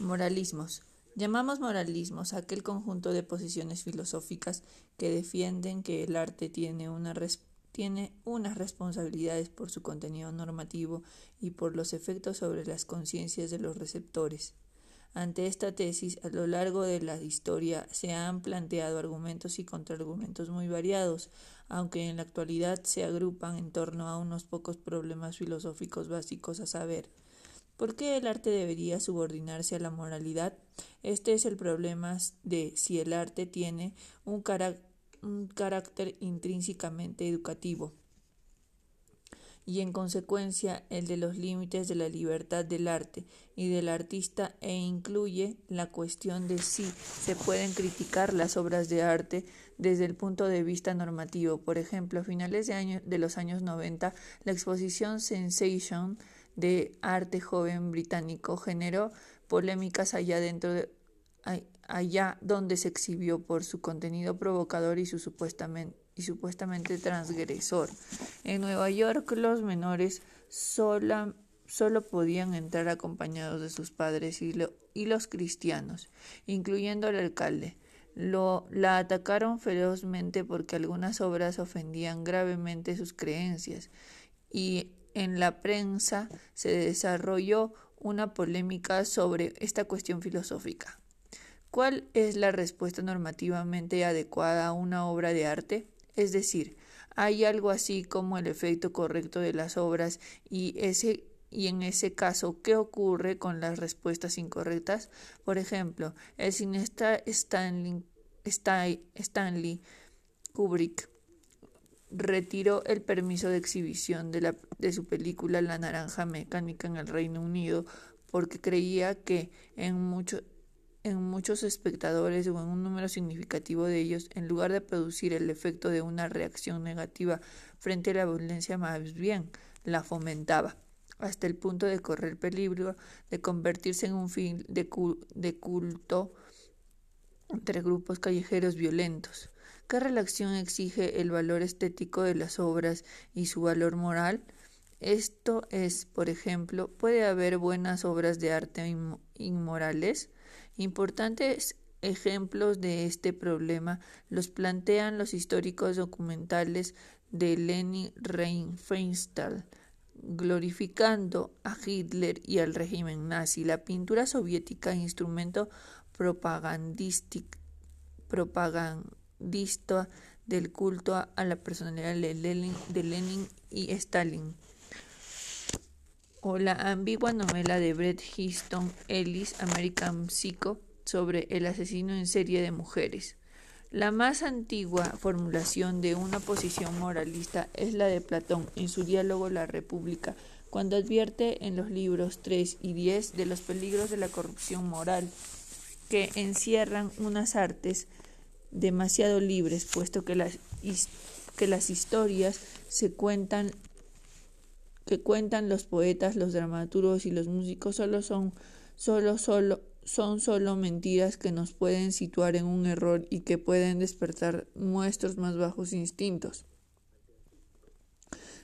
Moralismos. Llamamos moralismos a aquel conjunto de posiciones filosóficas que defienden que el arte tiene, una tiene unas responsabilidades por su contenido normativo y por los efectos sobre las conciencias de los receptores. Ante esta tesis, a lo largo de la historia se han planteado argumentos y contraargumentos muy variados, aunque en la actualidad se agrupan en torno a unos pocos problemas filosóficos básicos a saber, ¿Por qué el arte debería subordinarse a la moralidad? Este es el problema de si el arte tiene un, carácter intrínsecamente educativo y en consecuencia el de los límites de la libertad del arte y del artista e incluye la cuestión de si se pueden criticar las obras de arte desde el punto de vista normativo. Por ejemplo, a finales de, de los años 90, la exposición Sensation de arte joven británico generó polémicas allá dentro de, allá donde se exhibió por su contenido provocador y su supuestamente y supuestamente transgresor. En Nueva York los menores solo podían entrar acompañados de sus padres y, y los cristianos, incluyendo al alcalde. Lo, la atacaron ferozmente porque algunas obras ofendían gravemente sus creencias y en la prensa se desarrolló una polémica sobre esta cuestión filosófica. ¿Cuál es la respuesta normativamente adecuada a una obra de arte? Es decir, ¿hay algo así como el efecto correcto de las obras y ese y en ese caso, ¿qué ocurre con las respuestas incorrectas? Por ejemplo, el cineasta Stanley, Stanley Kubrick retiró el permiso de exhibición de, la, de su película La Naranja Mecánica en el Reino Unido porque creía que en, mucho, en muchos espectadores o en un número significativo de ellos, en lugar de producir el efecto de una reacción negativa frente a la violencia, más bien la fomentaba, hasta el punto de correr peligro de convertirse en un fin de, de culto entre grupos callejeros violentos. ¿Qué relación exige el valor estético de las obras y su valor moral? Esto es, por ejemplo, ¿puede haber buenas obras de arte inmorales? Importantes ejemplos de este problema los plantean los históricos documentales de Leni Riefenstahl, glorificando a Hitler y al régimen nazi. La pintura soviética, instrumento propagandístico, del culto a, la personalidad de Lenin, y Stalin. O la ambigua novela de Bret Easton Ellis, American Psycho, sobre el asesino en serie de mujeres. La más antigua formulación de una posición moralista es la de Platón en su diálogo La República, cuando advierte en los libros 3 y 10 de los peligros de la corrupción moral, que encierran unas artes demasiado libres, puesto que las, que las historias se cuentan que cuentan los poetas, los dramaturgos y los músicos solo son solo solo son solo mentiras que nos pueden situar en un error y que pueden despertar nuestros más bajos instintos,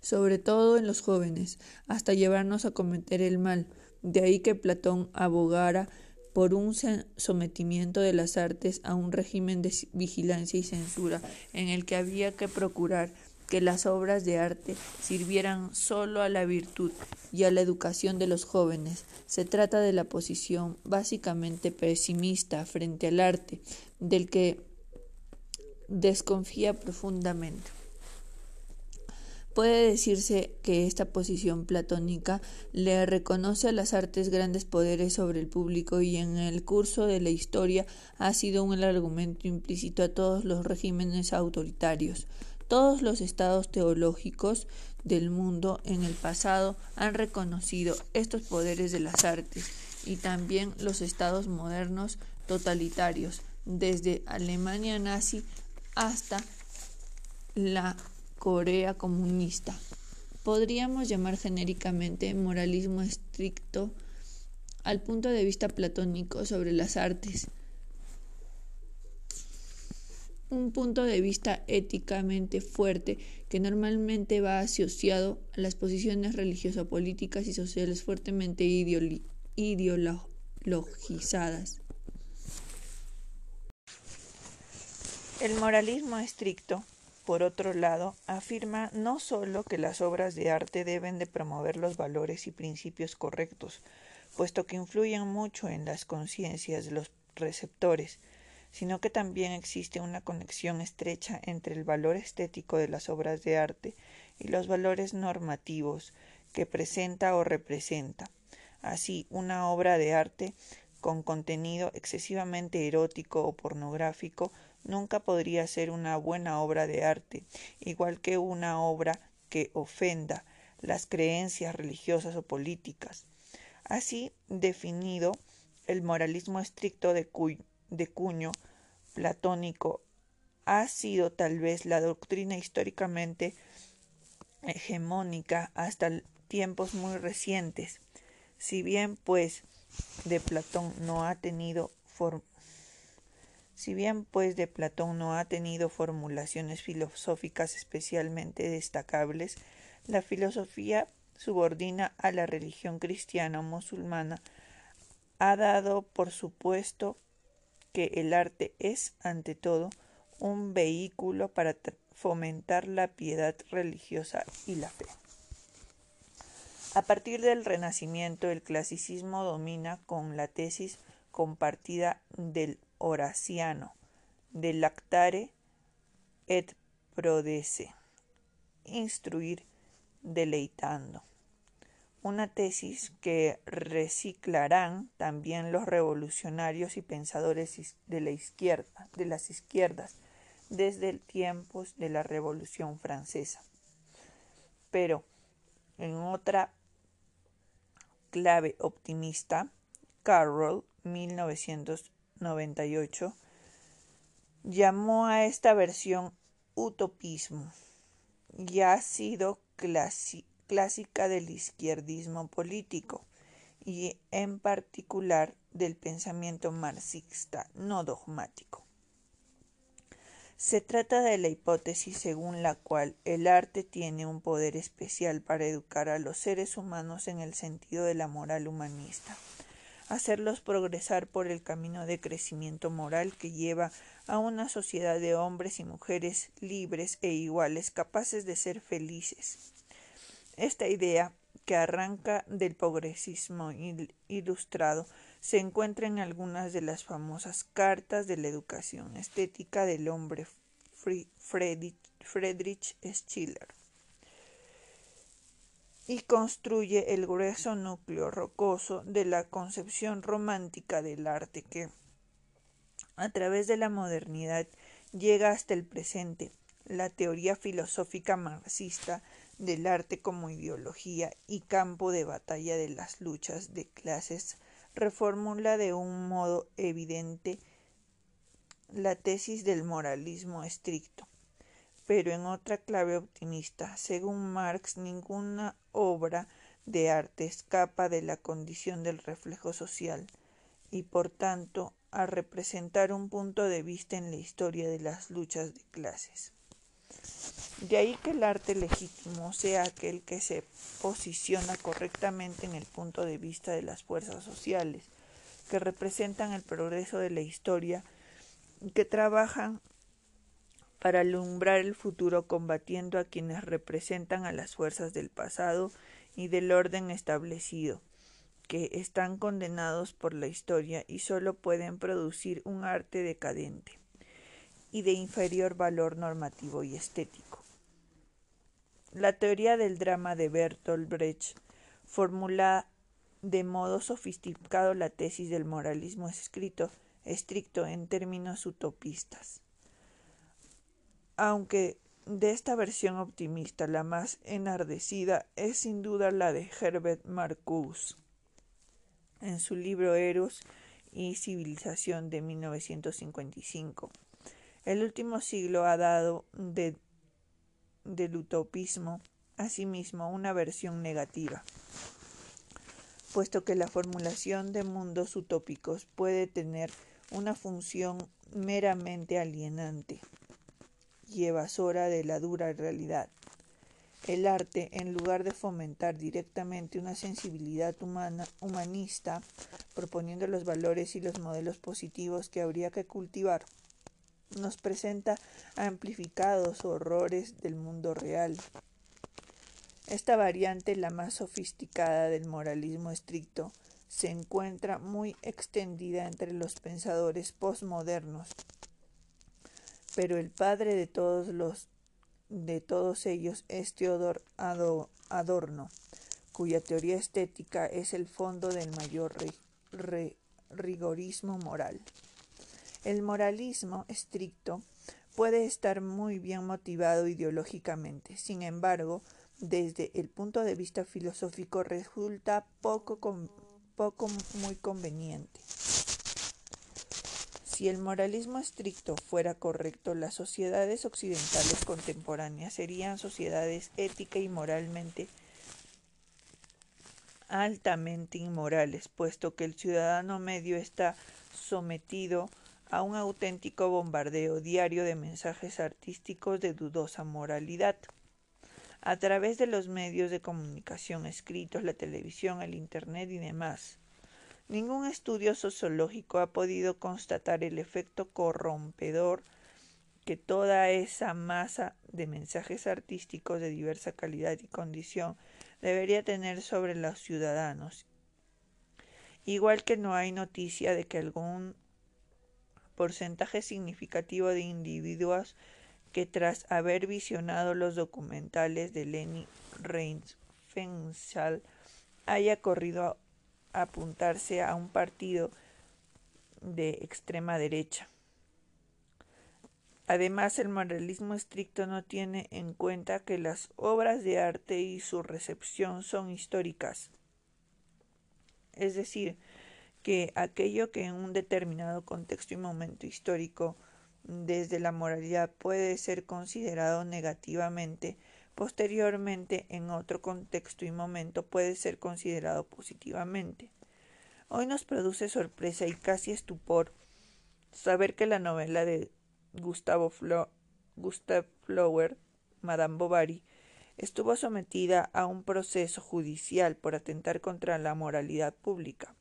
sobre todo en los jóvenes, hasta llevarnos a cometer el mal. De ahí que Platón abogara por un sometimiento de las artes a un régimen de vigilancia y censura en el que había que procurar que las obras de arte sirvieran solo a la virtud y a la educación de los jóvenes. Se trata de la posición básicamente pesimista frente al arte, del que desconfía profundamente. Puede decirse que esta posición platónica le reconoce a las artes grandes poderes sobre el público y en el curso de la historia ha sido un argumento implícito a todos los regímenes autoritarios. Todos los estados teológicos del mundo en el pasado han reconocido estos poderes de las artes y también los estados modernos totalitarios, desde Alemania nazi hasta la Corea comunista. Podríamos llamar genéricamente moralismo estricto al punto de vista platónico sobre las artes. Un punto de vista éticamente fuerte que normalmente va asociado a las posiciones religioso-políticas y sociales fuertemente logizadas. El moralismo estricto, por otro lado, afirma no sólo que las obras de arte deben de promover los valores y principios correctos, puesto que influyen mucho en las conciencias de los receptores, sino que también existe una conexión estrecha entre el valor estético de las obras de arte y los valores normativos que presenta o representa. Así, una obra de arte con contenido excesivamente erótico o pornográfico nunca podría ser una buena obra de arte, igual que una obra que ofenda las creencias religiosas o políticas. Así definido, el moralismo estricto de, de cuño platónico ha sido tal vez la doctrina históricamente hegemónica hasta tiempos muy recientes. Si bien pues de Platón no ha tenido si bien pues de Platón no ha tenido formulaciones filosóficas especialmente destacables, la filosofía subordina a la religión cristiana o musulmana ha dado por supuesto que el arte es, ante todo, un vehículo para fomentar la piedad religiosa y la fe. A partir del Renacimiento, el clasicismo domina con la tesis compartida del Horaciano, de lactare et prodece, instruir deleitando una tesis que reciclarán también los revolucionarios y pensadores de la izquierda, de las izquierdas, desde tiempos de la Revolución Francesa. Pero en otra clave optimista, Carroll, 1998, llamó a esta versión utopismo y ha sido clásica del izquierdismo político y en particular del pensamiento marxista no dogmático. Se trata de la hipótesis según la cual el arte tiene un poder especial para educar a los seres humanos en el sentido de la moral humanista, hacerlos progresar por el camino de crecimiento moral que lleva a una sociedad de hombres y mujeres libres e iguales capaces de ser felices. Esta idea, que arranca del progresismo ilustrado, se encuentra en algunas de las famosas cartas de la educación estética del hombre Friedrich Schiller y construye el grueso núcleo rocoso de la concepción romántica del arte que, a través de la modernidad, llega hasta el presente. La teoría filosófica marxista del arte como ideología y campo de batalla de las luchas de clases reformula de un modo evidente la tesis del moralismo estricto. Pero en otra clave optimista, según Marx, ninguna obra de arte escapa de la condición del reflejo social y por tanto a representar un punto de vista en la historia de las luchas de clases. De ahí que el arte legítimo sea aquel que se posiciona correctamente en el punto de vista de las fuerzas sociales, que representan el progreso de la historia y que trabajan para alumbrar el futuro combatiendo a quienes representan a las fuerzas del pasado y del orden establecido, que están condenados por la historia y sólo pueden producir un arte decadente y de inferior valor normativo y estético. La teoría del drama de Bertolt Brecht formula de modo sofisticado la tesis del moralismo escrito, estricto en términos utopistas. Aunque de esta versión optimista la más enardecida es sin duda la de Herbert Marcuse en su libro Eros y Civilización de 1955. El último siglo ha dado de del utopismo, asimismo una versión negativa, puesto que la formulación de mundos utópicos puede tener una función meramente alienante y evasora de la dura realidad. el arte, en lugar de fomentar directamente una sensibilidad humana, humanista, proponiendo los valores y los modelos positivos que habría que cultivar, nos presenta amplificados horrores del mundo real. Esta variante, la más sofisticada del moralismo estricto, se encuentra muy extendida entre los pensadores postmodernos. Pero el padre de todos los de todos ellos es Theodor Adorno, cuya teoría estética es el fondo del mayor rigorismo moral. El moralismo estricto puede estar muy bien motivado ideológicamente, sin embargo, desde el punto de vista filosófico resulta poco, poco muy conveniente. Si el moralismo estricto fuera correcto, las sociedades occidentales contemporáneas serían sociedades ética y moralmente altamente inmorales, puesto que el ciudadano medio está sometido a un auténtico bombardeo diario de mensajes artísticos de dudosa moralidad. A través de los medios de comunicación escritos, la televisión, el Internet y demás. Ningún estudio sociológico ha podido constatar el efecto corrompedor que toda esa masa de mensajes artísticos de diversa calidad y condición debería tener sobre los ciudadanos. Igual que no hay noticia de que algún porcentaje significativo de individuos que tras haber visionado los documentales de Leni Riefenstahl haya corrido apuntarse a un partido de extrema derecha. Además, el moralismo estricto no tiene en cuenta que las obras de arte y su recepción son históricas. Es decir, que aquello que en un determinado contexto y momento histórico desde la moralidad puede ser considerado negativamente Posteriormente, en otro contexto y momento, puede ser considerado positivamente. Hoy nos produce sorpresa y casi estupor saber que la novela de Gustavo Gustav Flower, Madame Bovary, estuvo sometida a un proceso judicial por atentar contra la moralidad pública,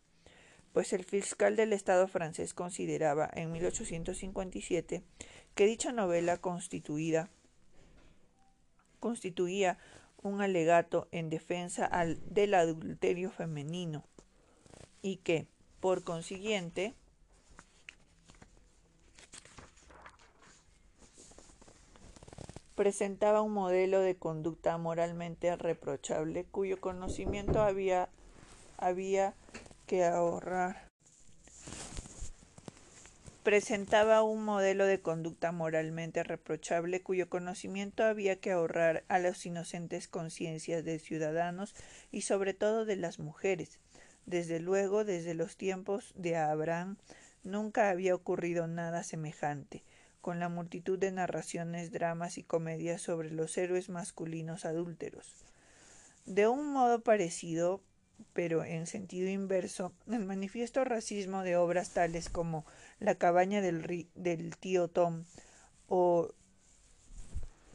pues el fiscal del Estado francés consideraba en 1857 que dicha novela constituida constituía un alegato en defensa del adulterio femenino y que, por consiguiente, presentaba un modelo de conducta moralmente reprochable cuyo conocimiento había, había que ahorrar presentaba un modelo de conducta moralmente reprochable cuyo conocimiento había que ahorrar a las inocentes conciencias de ciudadanos y sobre todo de las mujeres. Desde luego, desde los tiempos de Abraham, nunca había ocurrido nada semejante, con la multitud de narraciones, dramas y comedias sobre los héroes masculinos adúlteros. De un modo parecido, pero en sentido inverso, el manifiesto racismo de obras tales como La cabaña del, del tío Tom o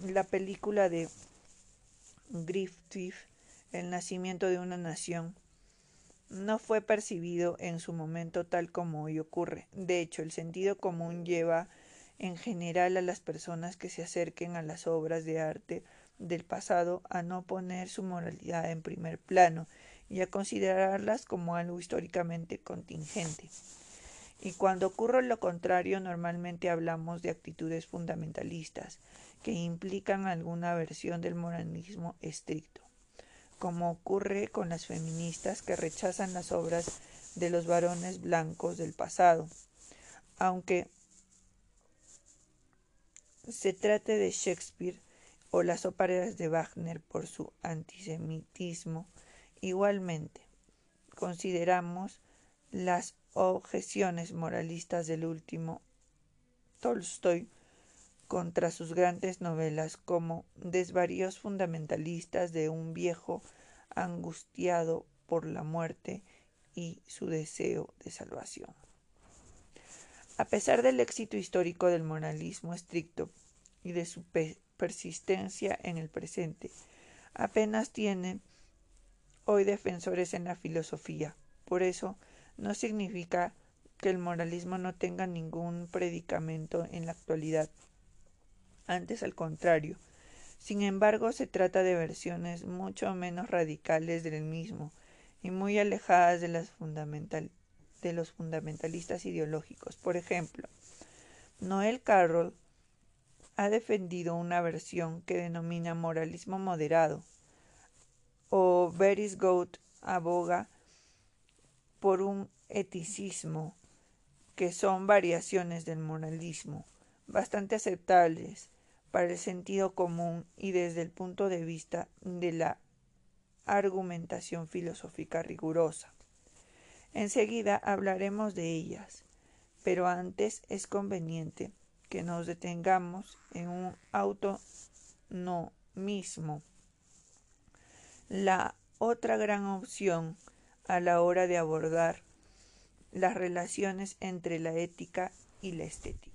la película de Griffith, El nacimiento de una nación, no fue percibido en su momento tal como hoy ocurre. De hecho, el sentido común lleva en general a las personas que se acerquen a las obras de arte del pasado a no poner su moralidad en primer plano y a considerarlas como algo históricamente contingente. Y cuando ocurre lo contrario, normalmente hablamos de actitudes fundamentalistas que implican alguna versión del moralismo estricto, como ocurre con las feministas que rechazan las obras de los varones blancos del pasado, aunque se trate de Shakespeare o las óperas de Wagner por su antisemitismo, Igualmente, consideramos las objeciones moralistas del último Tolstoy contra sus grandes novelas como desvaríos fundamentalistas de un viejo angustiado por la muerte y su deseo de salvación. A pesar del éxito histórico del moralismo estricto y de su persistencia en el presente, apenas tiene hoy defensores en la filosofía. Por eso no significa que el moralismo no tenga ningún predicamento en la actualidad. Antes al contrario. Sin embargo, se trata de versiones mucho menos radicales del mismo y muy alejadas de, los fundamentalistas ideológicos. Por ejemplo, Noel Carroll ha defendido una versión que denomina moralismo moderado, o Beris Goat aboga por un eticismo que son variaciones del moralismo, bastante aceptables para el sentido común y desde el punto de vista de la argumentación filosófica rigurosa. Enseguida hablaremos de ellas, pero antes es conveniente que nos detengamos en un autonomismo la otra gran opción a la hora de abordar las relaciones entre la ética y la estética.